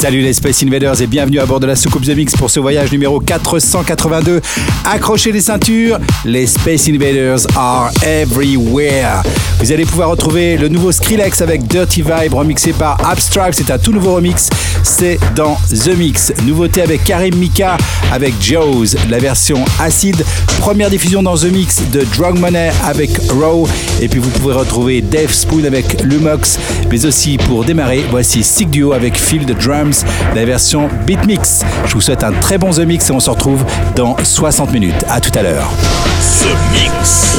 Salut les Space Invaders et bienvenue à bord de la soucoupe The Mix pour ce voyage numéro 482. Accrochez les ceintures, les Space Invaders are everywhere. Vous allez pouvoir retrouver le nouveau Skrillex avec Dirty Vibe remixé par Abstract. C'est un tout nouveau remix. C'est dans The Mix. Nouveauté avec Karim Mika avec Joe's, la version acide. Première diffusion dans The Mix de Drug Money avec Raw. Et puis vous pouvez retrouver Dave Spoon avec Lumox. Mais aussi pour démarrer, voici Sick Duo avec Phil the La version Beat Mix. Je vous souhaite un très bon The Mix et on se retrouve dans 60 minutes. À tout à l'heure. The Mix.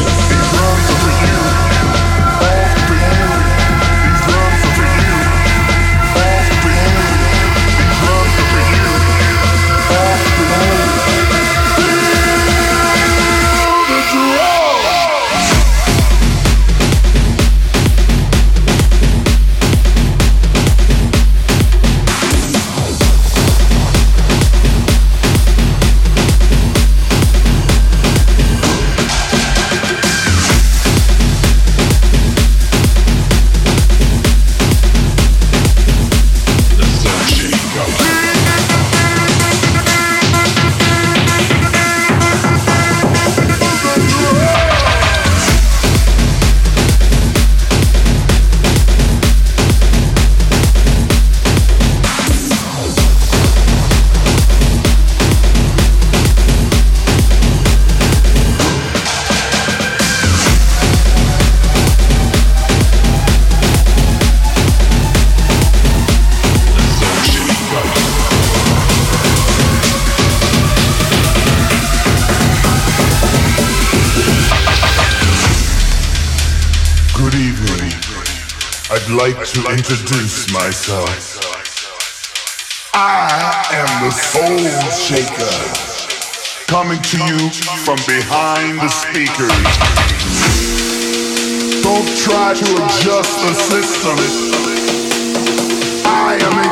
To introduce myself. I am the Soul Shaker, coming to you from behind the speakers. Don't try to adjust the system. I am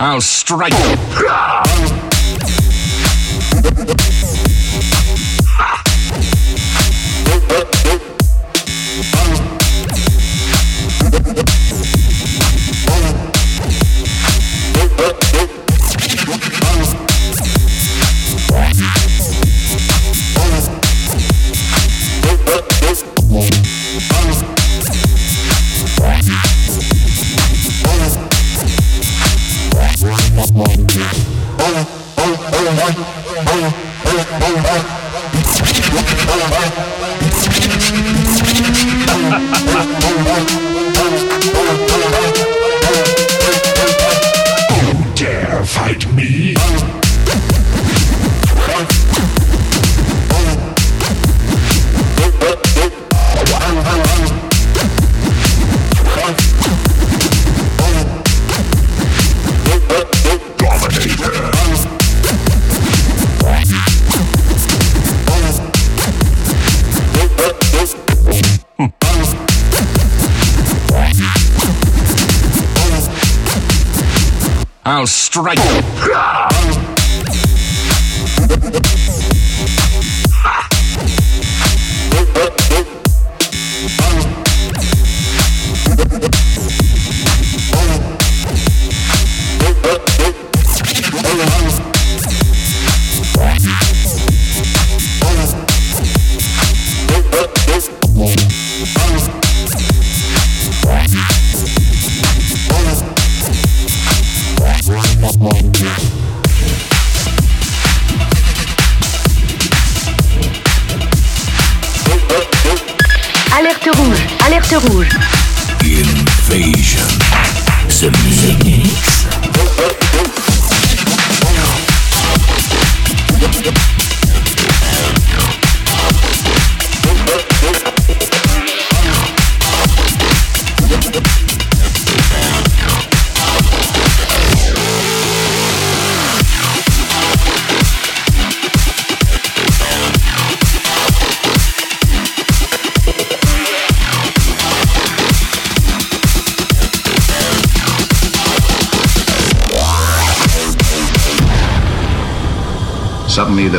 I'll strike. Rouge,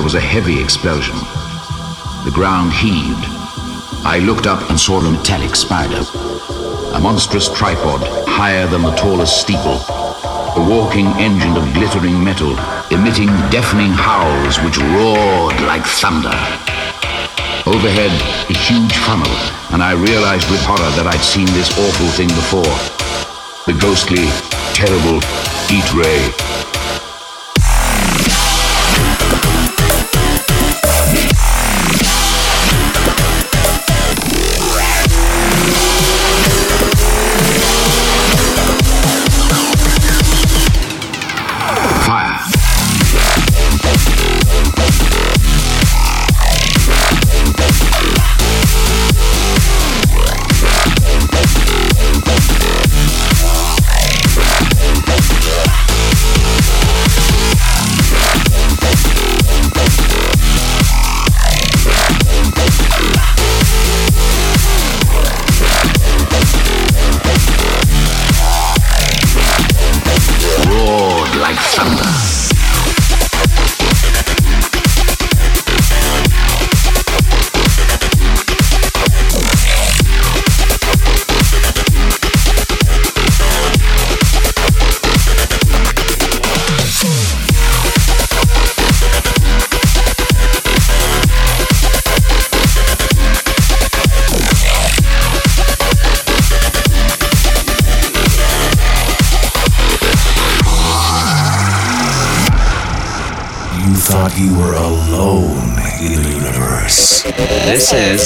was a heavy explosion. The ground heaved. I looked up and saw a metallic spider. A monstrous tripod, higher than the tallest steeple. A walking engine of glittering metal, emitting deafening howls which roared like thunder. Overhead, a huge funnel, and I realized with horror that I'd seen this awful thing before. The ghostly, terrible heat ray.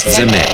Zemixx.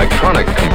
electronic.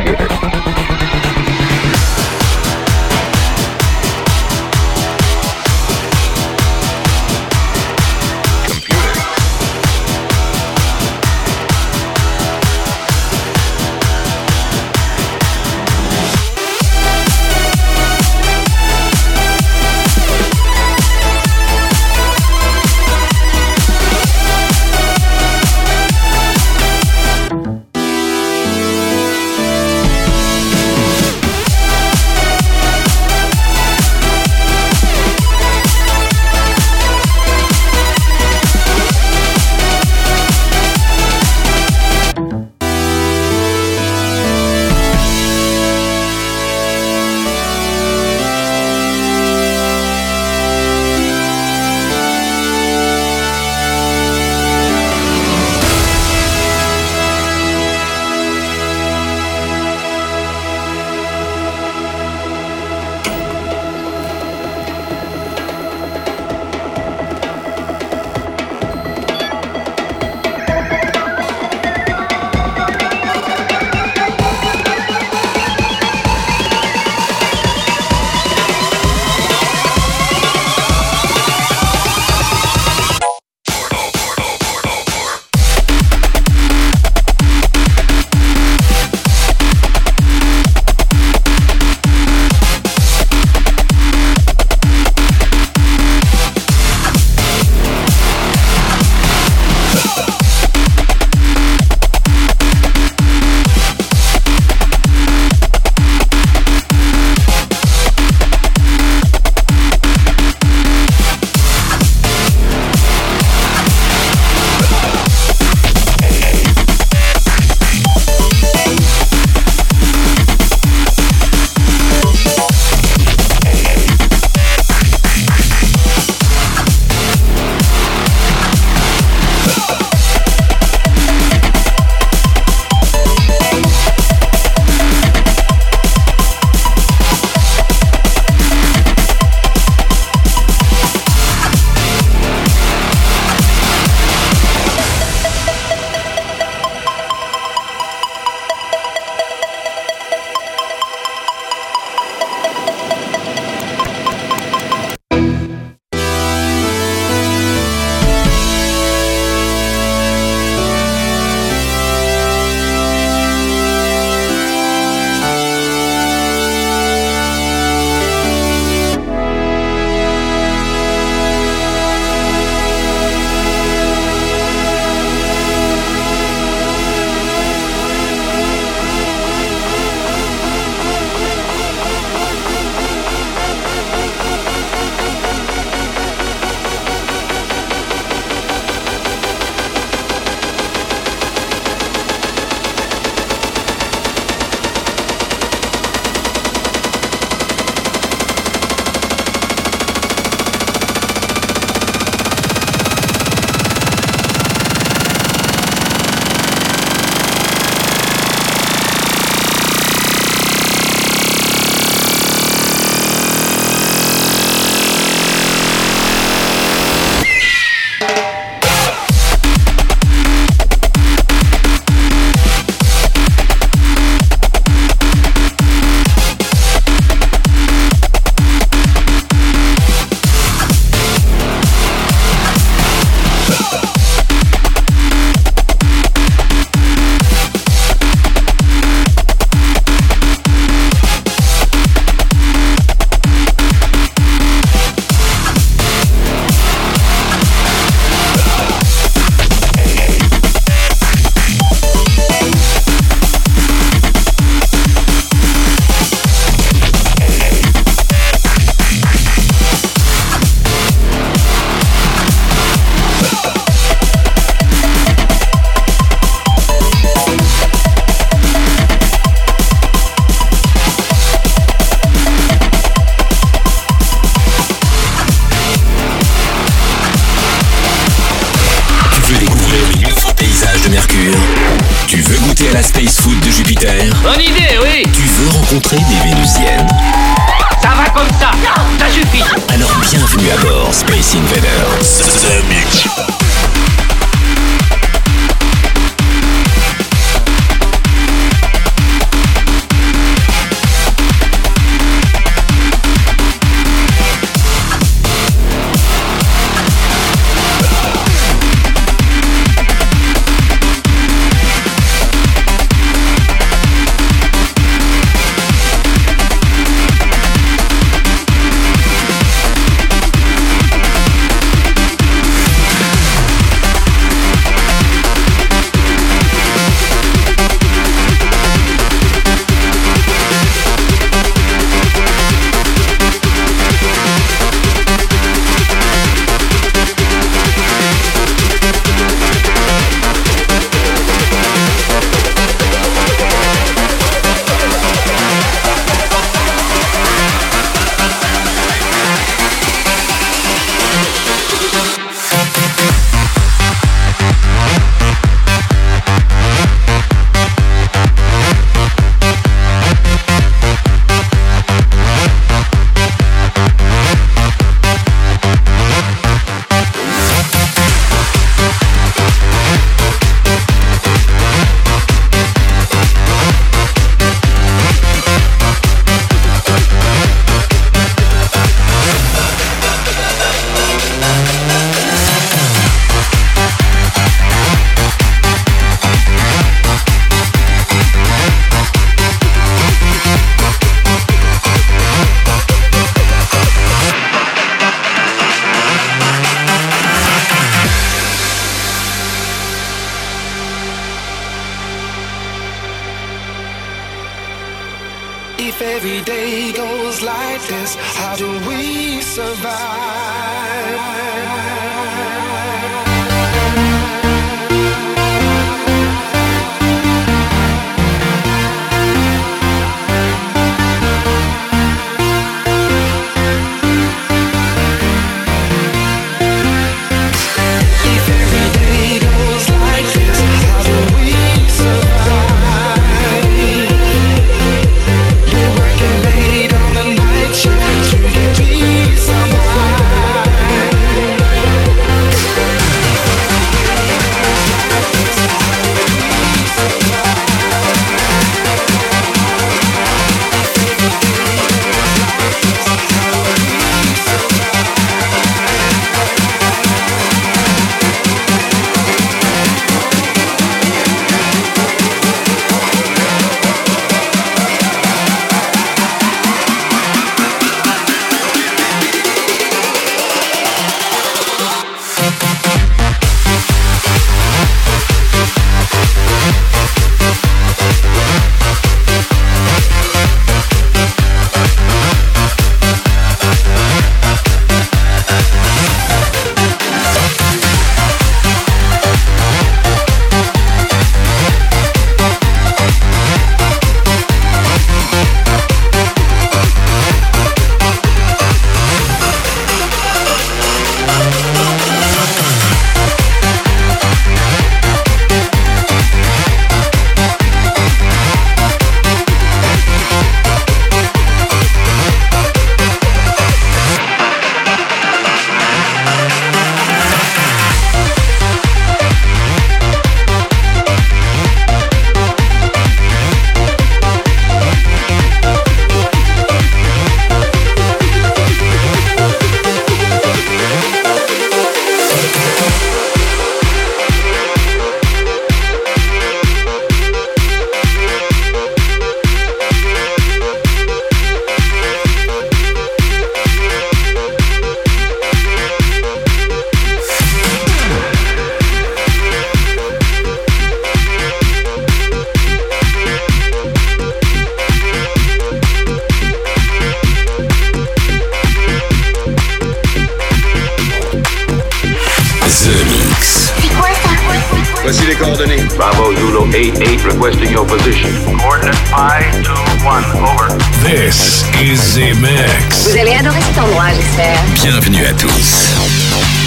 8 requesting your position. Coordinate 521, over. This is the mix. Vous allez adorer cet endroit, j'espère. Bienvenue à tous.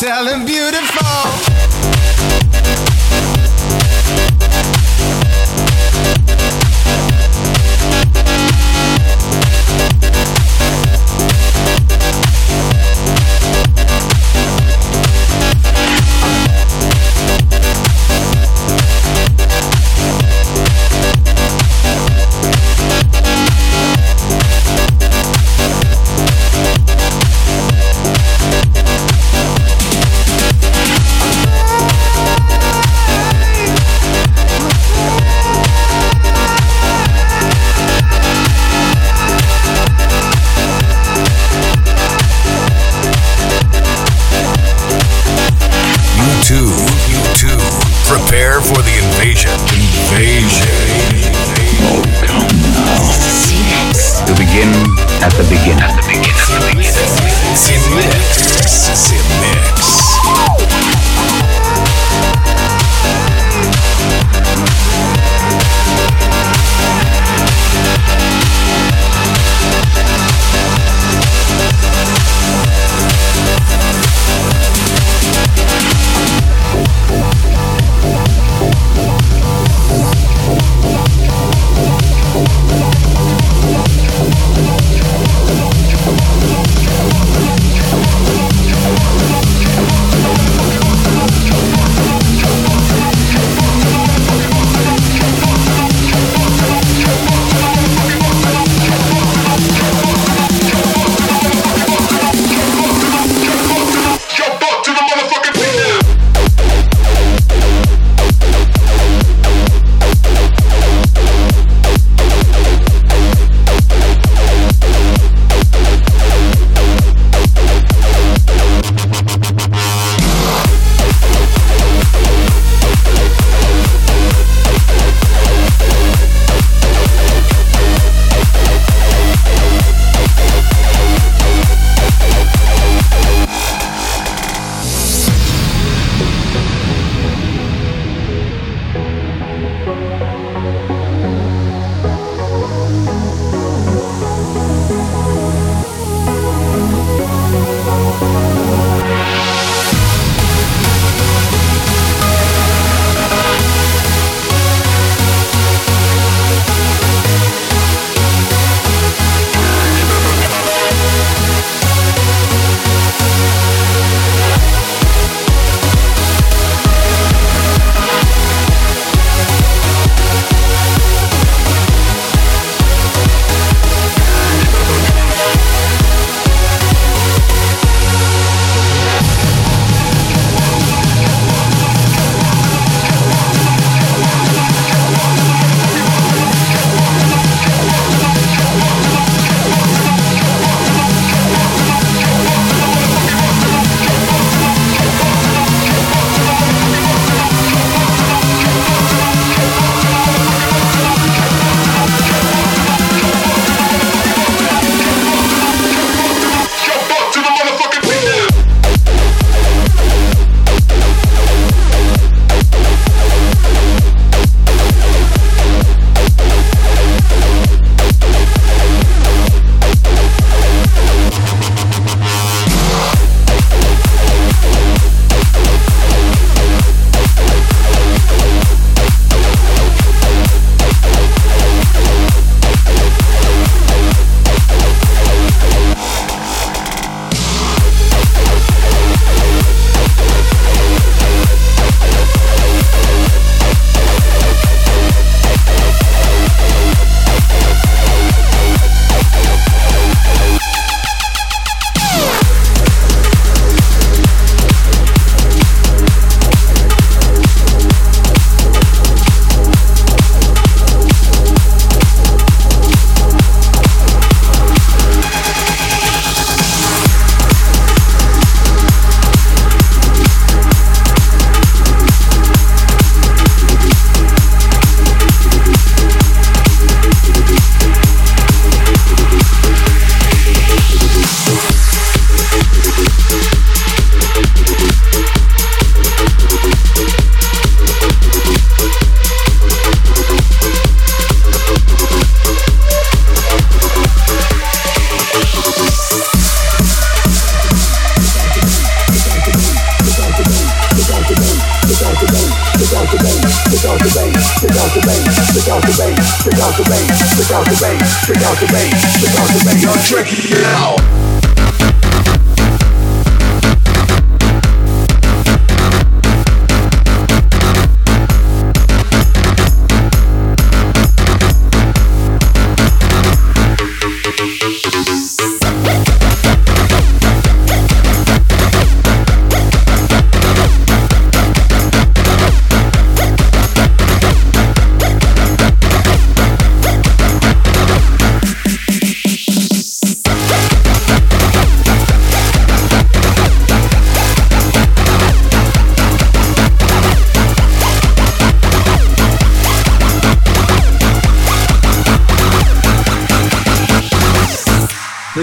selling beautiful.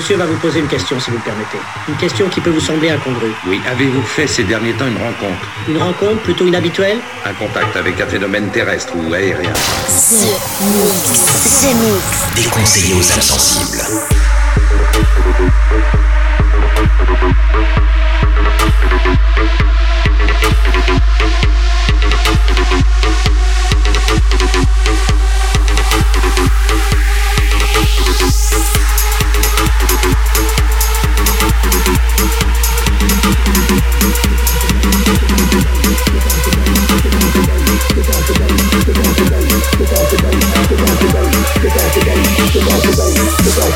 Monsieur va vous poser une question, si vous le permettez. Une question qui peut vous sembler incongrue. Oui, avez-vous fait ces derniers temps une rencontre? Une rencontre plutôt inhabituelle? Un contact avec un phénomène terrestre ou aérien? The Mix. The Mix. Déconseillé aux âmes sensibles.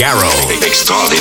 Garraud.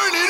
Pas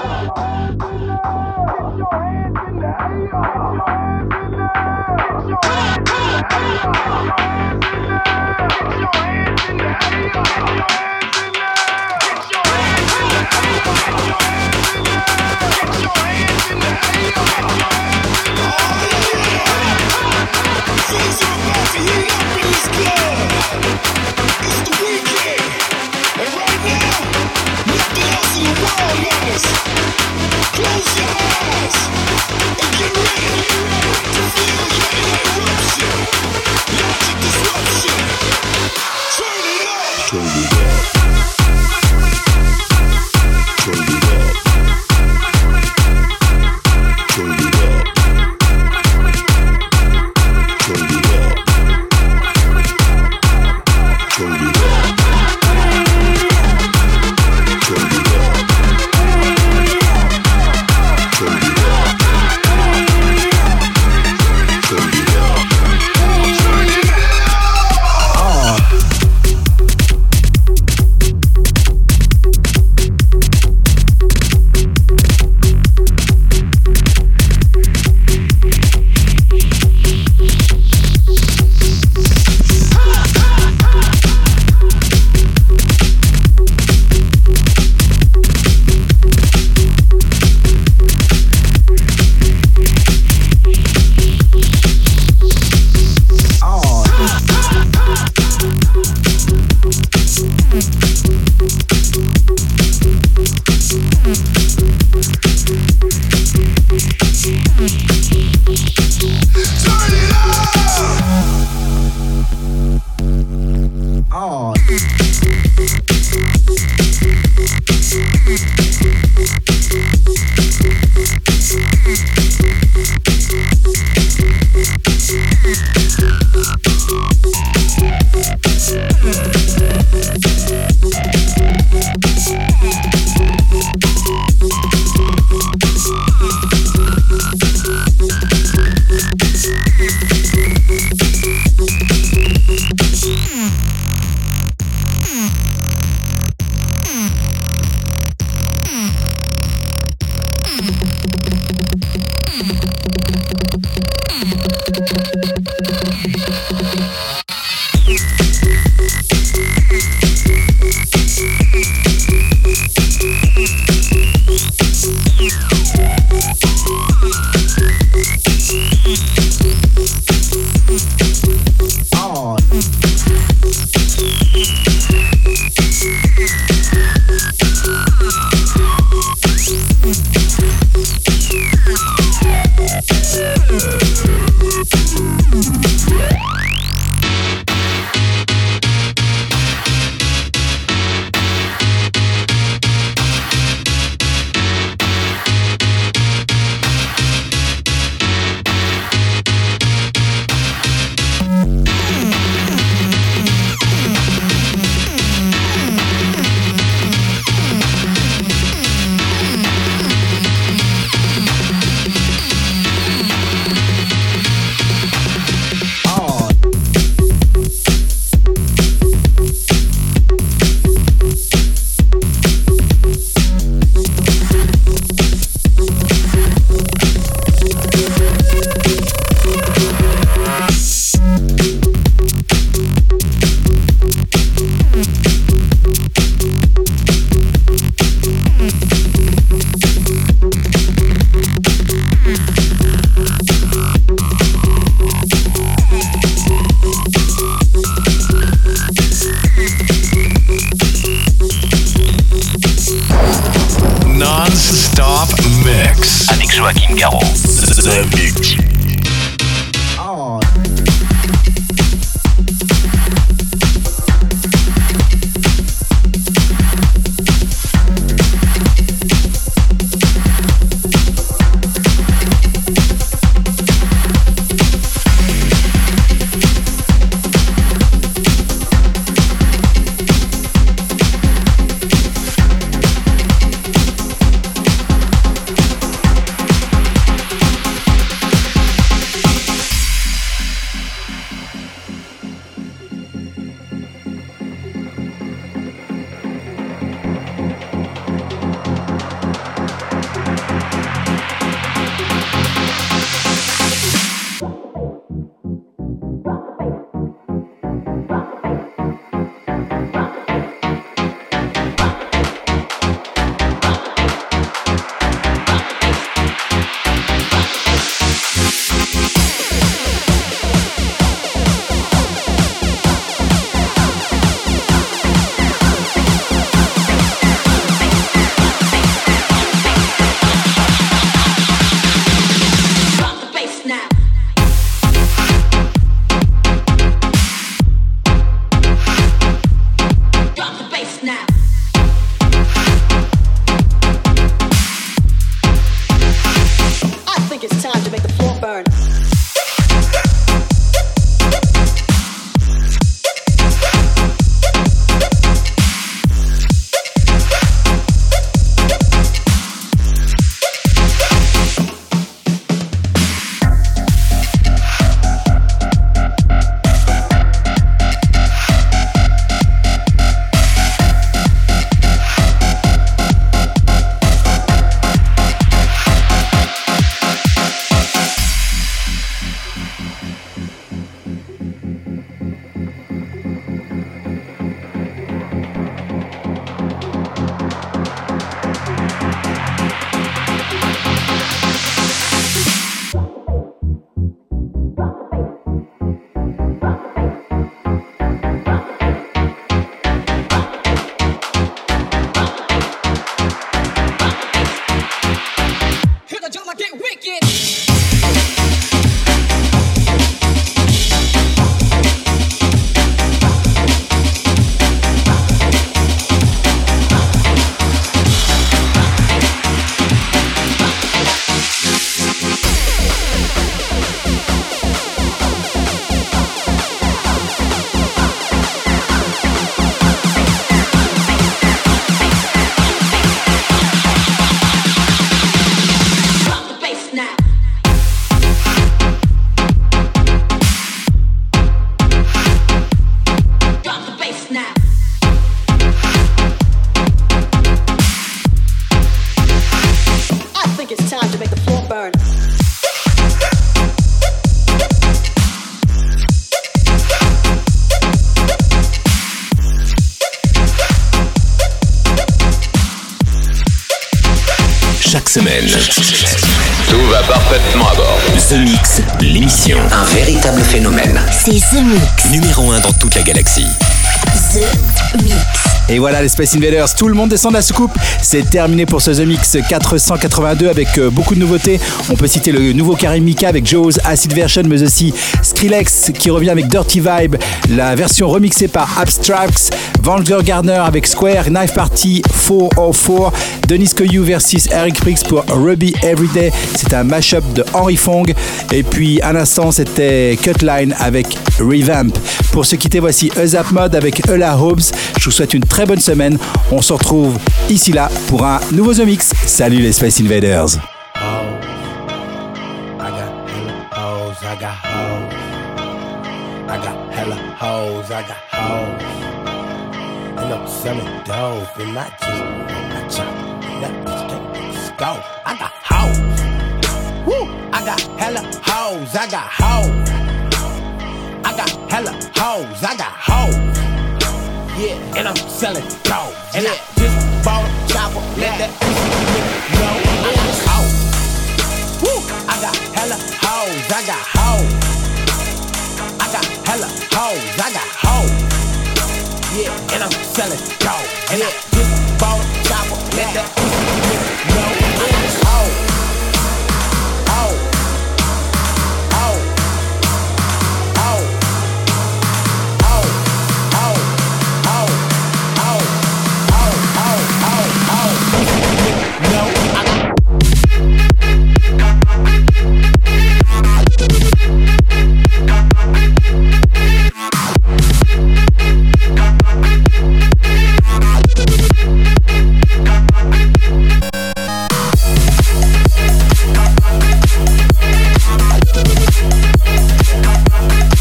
Non-stop mix. Avec Joachim Garraud. Zemixx. C'est The Mix. Et voilà les Space Invaders, tout le monde descend de la soucoupe. C'est terminé pour ce The Mix 482 avec euh, beaucoup de nouveautés. On peut citer le nouveau Karim Mika avec Joe's Acid Version, mais aussi Skrillex qui revient avec Dirty Vibe, la version remixée par Abstracts, Vanguard Gardner avec Square, Knife Party 404, Denis Koyu versus Eric Prix pour Ruby Everyday. C'est un mashup de Henry Fong. Et puis à l'instant, c'était Cutline avec Revamp. Pour se quitter, voici Uzap Mode avec Ella Hobbs. Je vous souhaite une très très bonne semaine. On se retrouve ici là pour un nouveau The Salut les Space Invaders. Yeah, and I'm selling dope. And I just bought a chopper. Let that pussy know I got hoes. Woo! I got hella hoes. I got hoes. I got hella hoes. I got hoes. Yeah, and I'm selling dope. And I just bought a chopper. Let that pussy know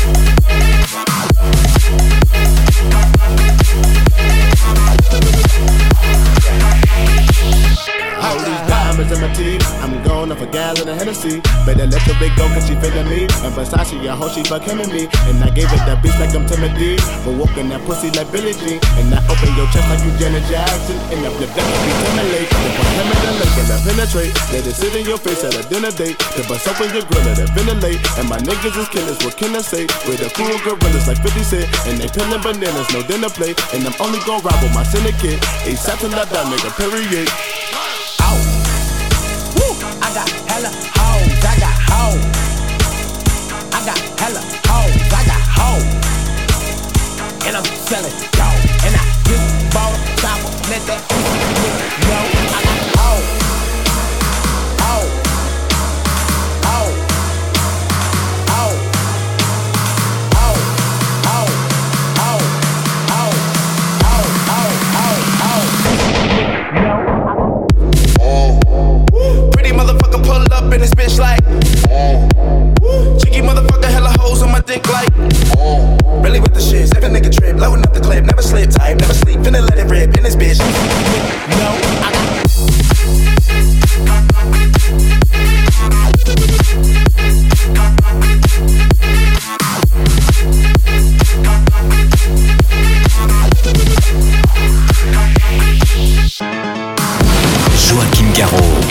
Thank you. Diamonds in my teeth. I'm going off a gal in a Hennessy. Better let the big go cause she feeling me. And Versace, I hope she fuck him and me. And I gave it that beast like I'm Timothy. But walking that pussy like Billie Jean. And I open your chest like you Janet Jackson. And I flip that be Timberlake. Come in the and I penetrate. Let it sit in your face at a dinner date. To bust open your grill, let it ventilate. And my niggas is killers, what can I say? With a cool gorillas like 50 Cent. And they peeling bananas, no dinner plate. And I'm only gon' ride with my syndicate. ASAP till die, nigga, period. Selling dope. And I just bought a chopper, let that pussy know I got bitch like hella hoes on my dick like oh, Really with the shit, seven nigga trip Loading up the clip, never slip tight, never sleep. Finna let it rip in this bitch. No, I got Joachim Garraud.